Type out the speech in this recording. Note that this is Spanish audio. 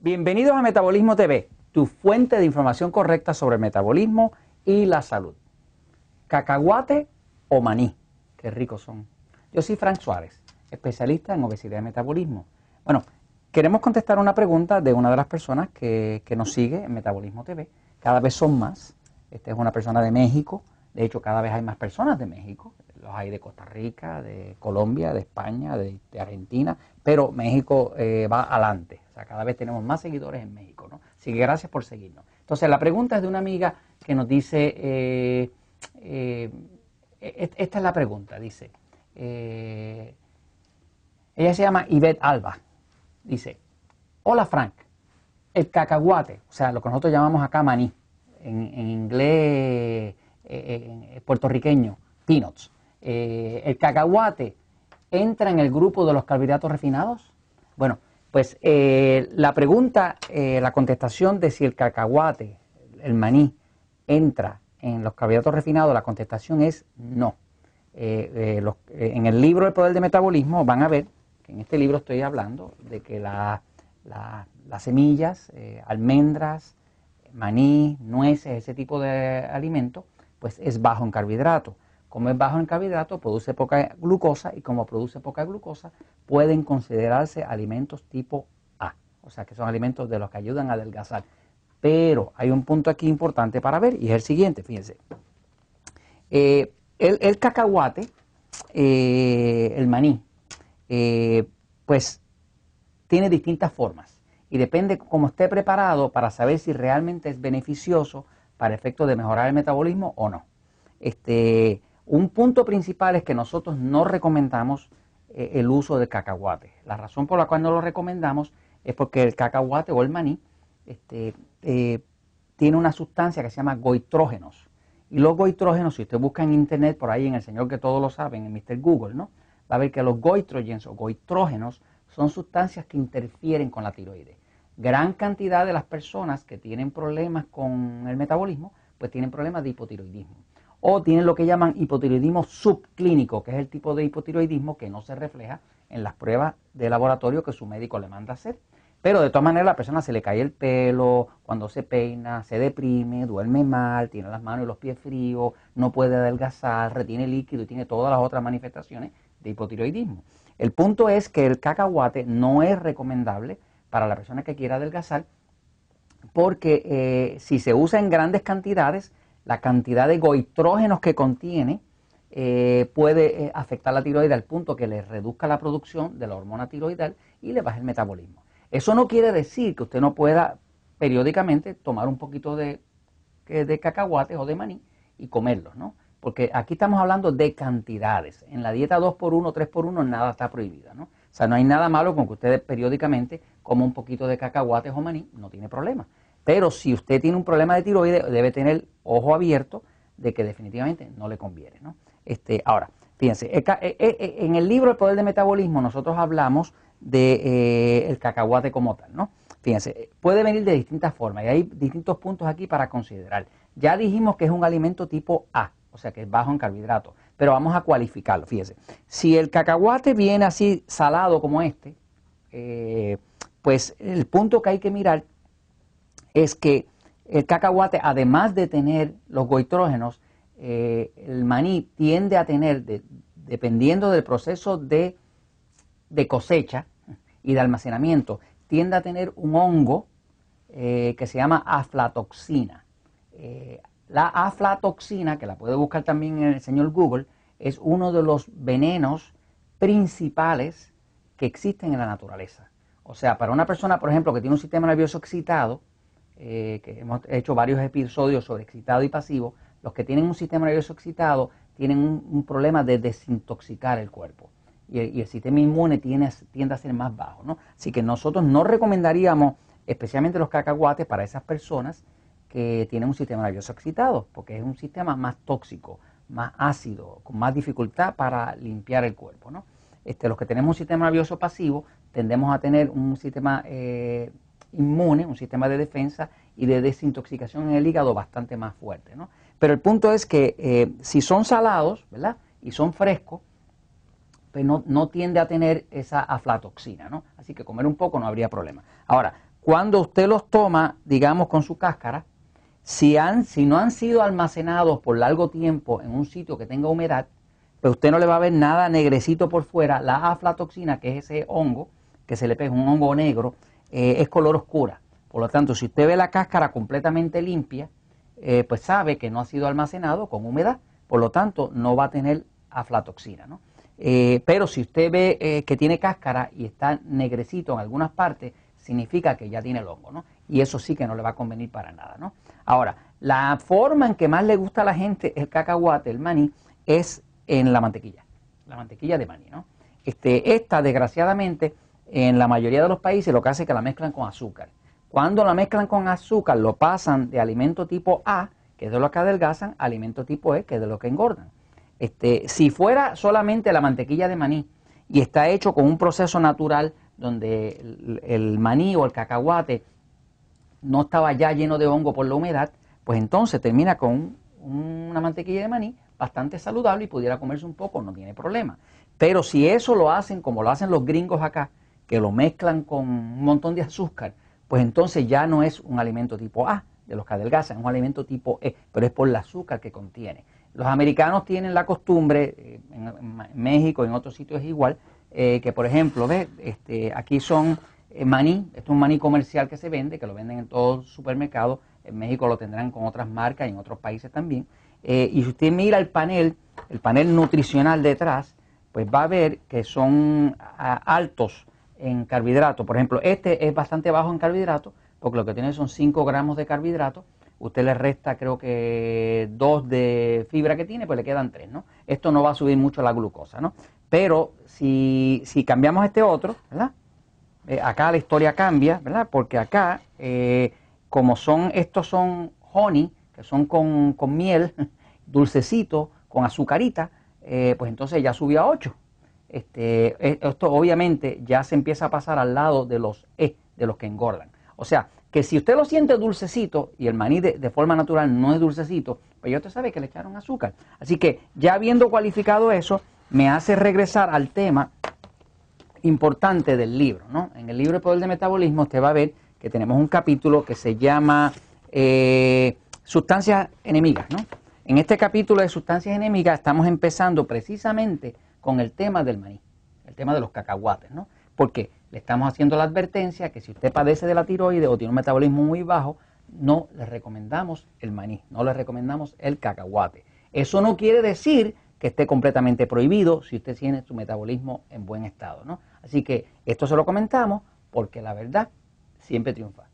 Bienvenidos a Metabolismo TV, tu fuente de información correcta sobre el metabolismo y la salud. Cacahuate o maní, qué ricos son. Yo soy Frank Suárez, especialista en obesidad y metabolismo. Bueno, queremos contestar una pregunta de una de las personas que, nos sigue en Metabolismo TV. Cada vez son más. Esta es una persona de México. De hecho, cada vez hay más personas de México. Los hay de Costa Rica, de Colombia, de España, de, Argentina. Pero México eh, va adelante. Cada vez tenemos más seguidores en México. ¿no? Así que gracias por seguirnos. Entonces, la pregunta es de una amiga que nos dice, eh, eh, e-, esta es la pregunta, dice, ella se llama Yvette Alba. Dice, hola Frank, el cacahuate, o sea, lo que nosotros llamamos acá maní, en, inglés eh, puertorriqueño, peanuts. Eh, ¿El cacahuate entra en el grupo de los carbohidratos refinados? Bueno, pues eh, la pregunta, la contestación de si el cacahuate, el maní, entra en los carbohidratos refinados, la contestación es no. en el libro El Poder de Metabolismo van a ver en este libro estoy hablando de que las semillas, eh, almendras, maní, nueces, ese tipo de alimento, pues es bajo en carbohidratos. Como es bajo en carbohidratos, produce poca glucosa y como produce poca glucosa, pueden considerarse alimentos tipo A, o sea que son alimentos de los que ayudan a adelgazar. Pero hay un punto aquí importante para ver y es el siguiente, fíjense. Eh, el, cacahuate, eh, el maní, eh, pues tiene distintas formas y depende cómo esté preparado para saber si realmente es beneficioso para efecto de mejorar el metabolismo o no. Este, un punto principal es que nosotros no recomendamos eh, el uso del cacahuate. La razón por la cual no lo recomendamos es porque el cacahuate o el maní este, eh, tiene una sustancia que se llama goitrógenos. Y los goitrógenos, si usted busca en internet, por ahí en el señor que todos lo saben, en Mr. Google, ¿no? va a ver que los goitrogens o goitrógenos son sustancias que interfieren con la tiroides. Gran cantidad de las personas que tienen problemas con el metabolismo, pues tienen problemas de hipotiroidismo. O tienen lo que llaman hipotiroidismo subclínico, que es el tipo de hipotiroidismo que no se refleja en las pruebas de laboratorio que su médico le manda hacer. Pero de todas maneras la persona se le cae el pelo, cuando se peina, se deprime, duerme mal, tiene las manos y los pies fríos, no puede adelgazar, retiene líquido y tiene todas las otras manifestaciones de hipotiroidismo. El punto es que el cacahuate no es recomendable para la persona que quiera adelgazar porque eh, si se usa en grandes cantidades, la cantidad de goitrógenos que contiene eh, puede eh, afectar la tiroides al punto que le reduzca la producción de la hormona tiroidal y le baje el metabolismo. Eso no quiere decir que usted no pueda periódicamente tomar un poquito de, de cacahuates o de maní y comerlos, ¿no? porque aquí estamos hablando de cantidades. En la dieta 2x1, 3x1 nada está prohibido, ¿no? O sea, no hay nada malo con que ustedes periódicamente coma un poquito de cacahuates o maní, no tiene problema. Pero si usted tiene un problema de tiroides, debe tener ojo abierto de que definitivamente no le conviene, ¿no? Este, ahora, fíjense, eh, eh, eh, en el libro El Poder del Metabolismo nosotros hablamos del de, cacahuate como tal, ¿no? Fíjense, puede venir de distintas formas y hay distintos puntos aquí para considerar. Ya dijimos que es un alimento tipo A, o sea que es bajo en carbohidratos. Pero vamos a cualificarlo, fíjese. Si el cacahuate viene así salado como este, pues el punto que hay que mirar es que el cacahuate, además de tener los goitrógenos, eh, el maní tiende a tener, dependiendo del proceso de, cosecha y de almacenamiento, tiende a tener un hongo eh, que se llama aflatoxina. La aflatoxina, que la puede buscar también en el señor Google, es uno de los venenos principales que existen en la naturaleza. O sea, para una persona, por ejemplo, que tiene un sistema nervioso excitado, eh, que hemos hecho varios episodios sobre excitado y pasivo, los que tienen un sistema nervioso excitado tienen un, problema de desintoxicar el cuerpo. Y, el sistema inmune tiende, a ser más bajo. ¿no? Así que nosotros no recomendaríamos, especialmente los cacahuates, para esas personas que tienen un sistema nervioso excitado, porque es un sistema más tóxico, más ácido, con más dificultad para limpiar el cuerpo. ¿no? Este, los que tenemos un sistema nervioso pasivo tendemos a tener un sistema eh, inmune, un sistema de defensa y de desintoxicación en el hígado bastante más fuerte. ¿no? Pero el punto es que eh, si son salados ¿verdad? y son frescos, pues no, no, tiende a tener esa aflatoxina, ¿no? Así que comer un poco no habría problema. Ahora, cuando usted los toma, digamos, con su cáscara, si, han, si no han sido almacenados por largo tiempo en un sitio que tenga humedad, pues usted no le va a ver nada negrecito por fuera. La aflatoxina, que es ese hongo que se le pega, un hongo negro, eh, es color oscura. Por lo tanto, si usted ve la cáscara completamente limpia, eh, pues sabe que no ha sido almacenado con humedad. Por lo tanto, no va a tener aflatoxina. ¿no? Eh, pero si usted ve que tiene cáscara y está negrecito en algunas partes, significa que ya tiene el hongo, ¿no? Y eso sí que no le va a convenir para nada, ¿no? Ahora, la forma en que más le gusta a la gente el cacahuate, el maní, es en la mantequilla, la mantequilla de maní, ¿no? Este, esta, desgraciadamente, en la mayoría de los países lo que hace es que la mezclan con azúcar. Cuando la mezclan con azúcar, lo pasan de alimento tipo A, que es de lo que adelgazan, a alimento tipo E, que es de lo que engordan. Este, si fuera solamente la mantequilla de maní y está hecho con un proceso natural donde el, maní o el cacahuate no estaba ya lleno de hongo por la humedad, pues entonces termina con una mantequilla de maní bastante saludable y pudiera comerse un poco, no tiene problema. Pero si eso lo hacen como lo hacen los gringos acá, que lo mezclan con un montón de azúcar, pues entonces ya no es un alimento tipo A, de los que adelgazan, es un alimento tipo E, pero es por el azúcar que contiene. Los americanos tienen la costumbre, eh, en, México y en otros sitios es igual, eh, que por ejemplo, ve, este, aquí son eh, maní, esto es un maní comercial que se vende, que lo venden en todos los supermercados, en México lo tendrán con otras marcas y en otros países también. Y si usted mira el panel, el panel nutricional detrás, pues va a ver que son altos en carbohidratos. Por ejemplo, este es bastante bajo en carbohidratos, porque lo que tiene son 5 gramos de carbohidratos. Usted le resta, creo que 2 de fibra que tiene, pues le quedan 3, ¿no? Esto no va a subir mucho la glucosa, ¿no? Pero si, si cambiamos este otro, ¿verdad? Eh, acá la historia cambia, ¿verdad? Porque acá, eh, como son, estos son honey, que son con, miel, dulcecito, con azucarita, eh, pues entonces ya subió a 8. Este, esto obviamente ya se empieza a pasar al lado de los E, de los que engordan. O sea, que si usted lo siente dulcecito y el maní de, forma natural no es dulcecito, pues ya usted sabe que le echaron azúcar. Así que ya habiendo cualificado eso, me hace regresar al tema importante del libro. ¿no? En el libro de Poder de Metabolismo usted va a ver que tenemos un capítulo que se llama eh, Sustancias Enemigas. ¿no? En este capítulo de Sustancias Enemigas estamos empezando precisamente con el tema del maíz, el tema de los cacahuates. ¿no? Porque le estamos haciendo la advertencia que si usted padece de la tiroides o tiene un metabolismo muy bajo, no le recomendamos el maní, no le recomendamos el cacahuate. Eso no quiere decir que esté completamente prohibido si usted tiene su metabolismo en buen estado. ¿no? Así que esto se lo comentamos porque la verdad siempre triunfa.